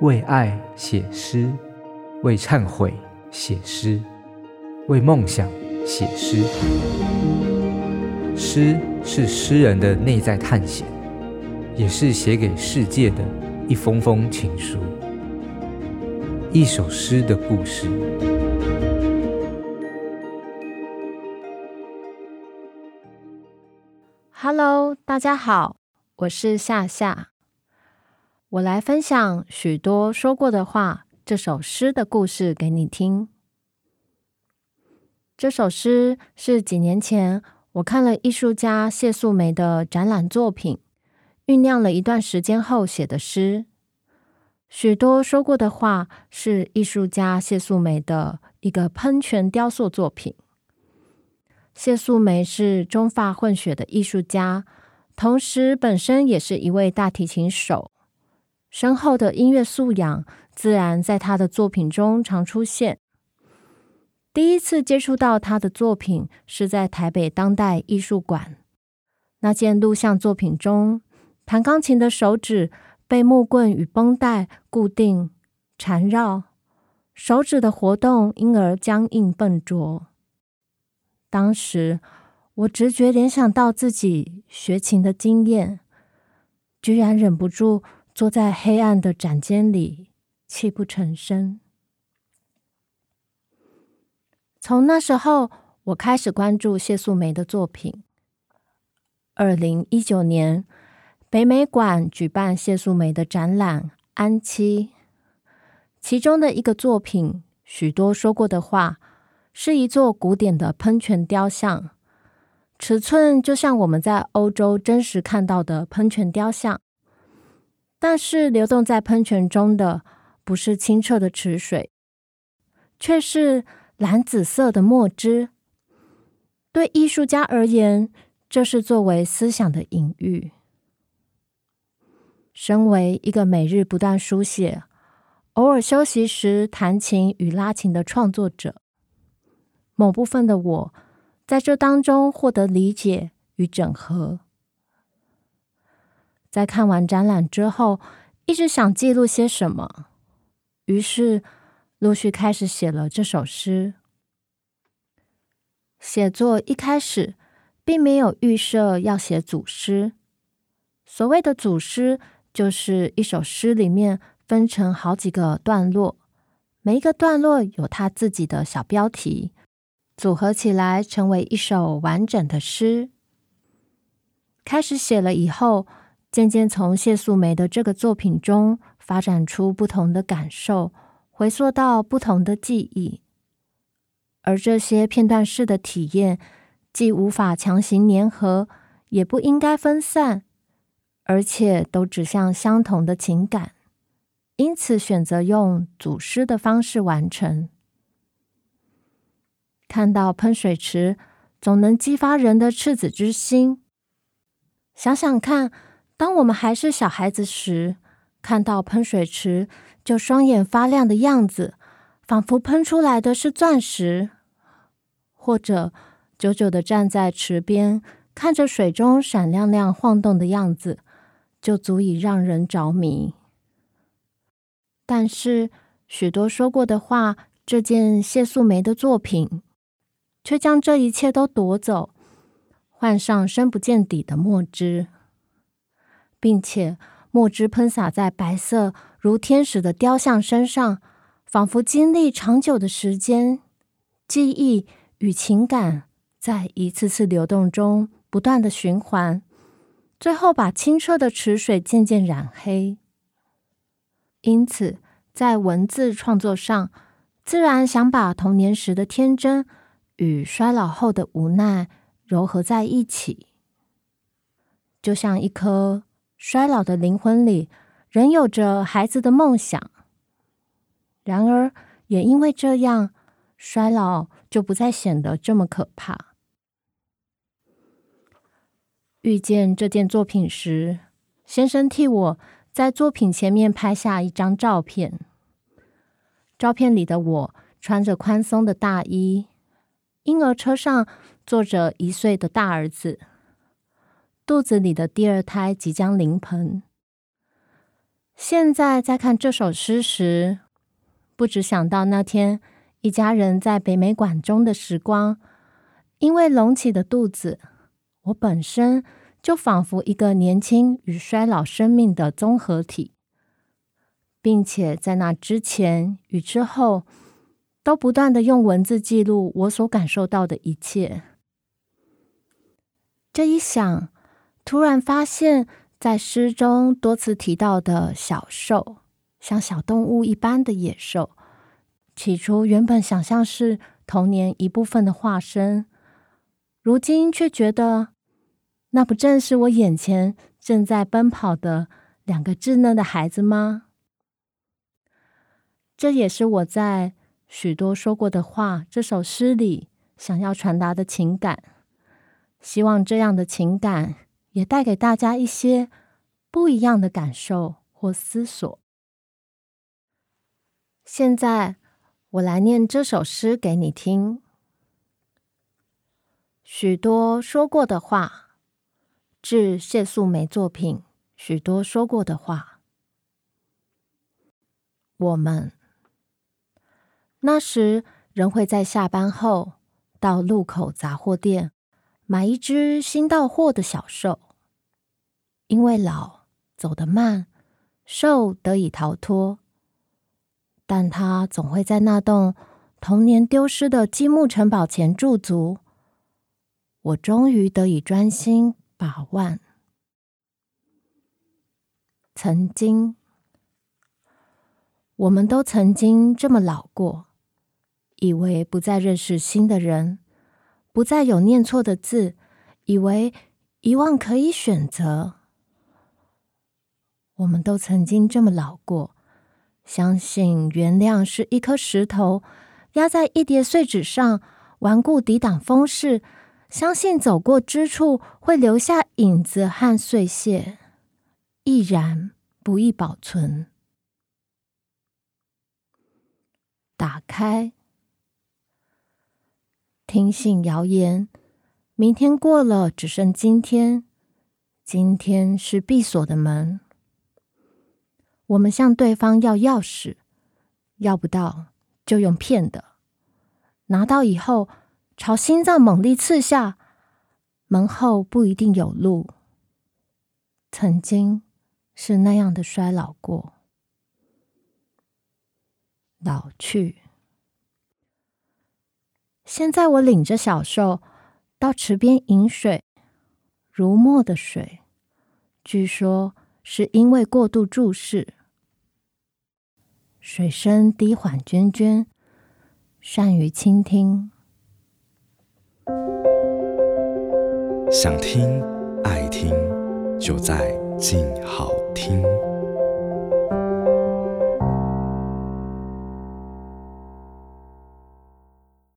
为爱写诗，为忏悔写诗，为梦想写诗。诗是诗人的内在探险，也是写给世界的一封封情书。一首诗的故事。Hello，大家好，我是夏夏。我来分享许多说过的话这首诗的故事给你听。这首诗是几年前我看了艺术家谢素梅的展览作品，酝酿了一段时间后写的诗。许多说过的话是艺术家谢素梅的一个喷泉雕塑作品。谢素梅是中法混血的艺术家，同时本身也是一位大提琴手，深厚的音乐素养自然在他的作品中常出现。第一次接触到他的作品是在台北当代艺术馆，那件录像作品中，弹钢琴的手指被木棍与绷带固定缠绕，手指的活动因而僵硬笨拙。当时，我直觉联想到自己学琴的经验，居然忍不住坐在黑暗的展间里，泣不成声。从那时候，我开始关注谢素梅的作品。二零一九年，北美馆举办谢素梅的展览《安七》，其中的一个作品，许多说过的话。是一座古典的喷泉雕像，尺寸就像我们在欧洲真实看到的喷泉雕像，但是流动在喷泉中的不是清澈的池水，却是蓝紫色的墨汁。对艺术家而言，这是作为思想的隐喻。身为一个每日不断书写、偶尔休息时弹琴与拉琴的创作者。某部分的我，在这当中获得理解与整合。在看完展览之后，一直想记录些什么，于是陆续开始写了这首诗。写作一开始，并没有预设要写组诗。所谓的组诗，就是一首诗里面分成好几个段落，每一个段落有它自己的小标题。组合起来成为一首完整的诗。开始写了以后，渐渐从谢素梅的这个作品中发展出不同的感受，回溯到不同的记忆。而这些片段式的体验，既无法强行粘合，也不应该分散，而且都指向相同的情感，因此选择用组诗的方式完成。看到喷水池，总能激发人的赤子之心。想想看，当我们还是小孩子时，看到喷水池就双眼发亮的样子，仿佛喷出来的是钻石；或者久久的站在池边，看着水中闪亮亮晃动的样子，就足以让人着迷。但是，许多说过的话，这件谢素梅的作品。却将这一切都夺走，换上深不见底的墨汁，并且墨汁喷洒在白色如天使的雕像身上，仿佛经历长久的时间，记忆与情感在一次次流动中不断的循环，最后把清澈的池水渐渐染黑。因此，在文字创作上，自然想把童年时的天真。与衰老后的无奈糅合在一起，就像一颗衰老的灵魂里仍有着孩子的梦想。然而，也因为这样，衰老就不再显得这么可怕。遇见这件作品时，先生替我在作品前面拍下一张照片。照片里的我穿着宽松的大衣。婴儿车上坐着一岁的大儿子，肚子里的第二胎即将临盆。现在在看这首诗时，不只想到那天一家人在北美馆中的时光，因为隆起的肚子，我本身就仿佛一个年轻与衰老生命的综合体，并且在那之前与之后，都不断的用文字记录我所感受到的一切。这一想，突然发现。在诗中多次提到的小兽，像小动物一般的野兽，起初原本想象是童年一部分的化身，如今却觉得，那不正是我眼前正在奔跑的两个稚嫩的孩子吗？这也是我在许多说过的话这首诗里想要传达的情感，希望这样的情感。也带给大家一些不一样的感受或思索。现在，我来念这首诗给你听。许多说过的话，致谢素梅作品。许多说过的话，我们那时仍会在下班后到路口杂货店。买一只新到货的小兽，因为老走得慢，兽得以逃脱，但他总会在那栋童年丢失的积木城堡前驻足。我终于得以专心把玩。曾经，我们都曾经这么老过，以为不再认识新的人。不再有念错的字，以为遗忘可以选择。我们都曾经这么老过，相信原谅是一颗石头压在一叠碎纸上，顽固抵挡风势。相信走过之处会留下影子和碎屑，易燃不易保存。打开。听信谣言，明天过了，只剩今天。今天是闭锁的门。我们向对方要钥匙，要不到就用骗的。拿到以后，朝心脏猛力刺下，门后不一定有路。曾经是那样的衰老过，老去。现在我领着小兽到池边饮水，如墨的水，据说是因为过度注视。水声低缓涓涓，善于倾听。想听爱听，就在静好听。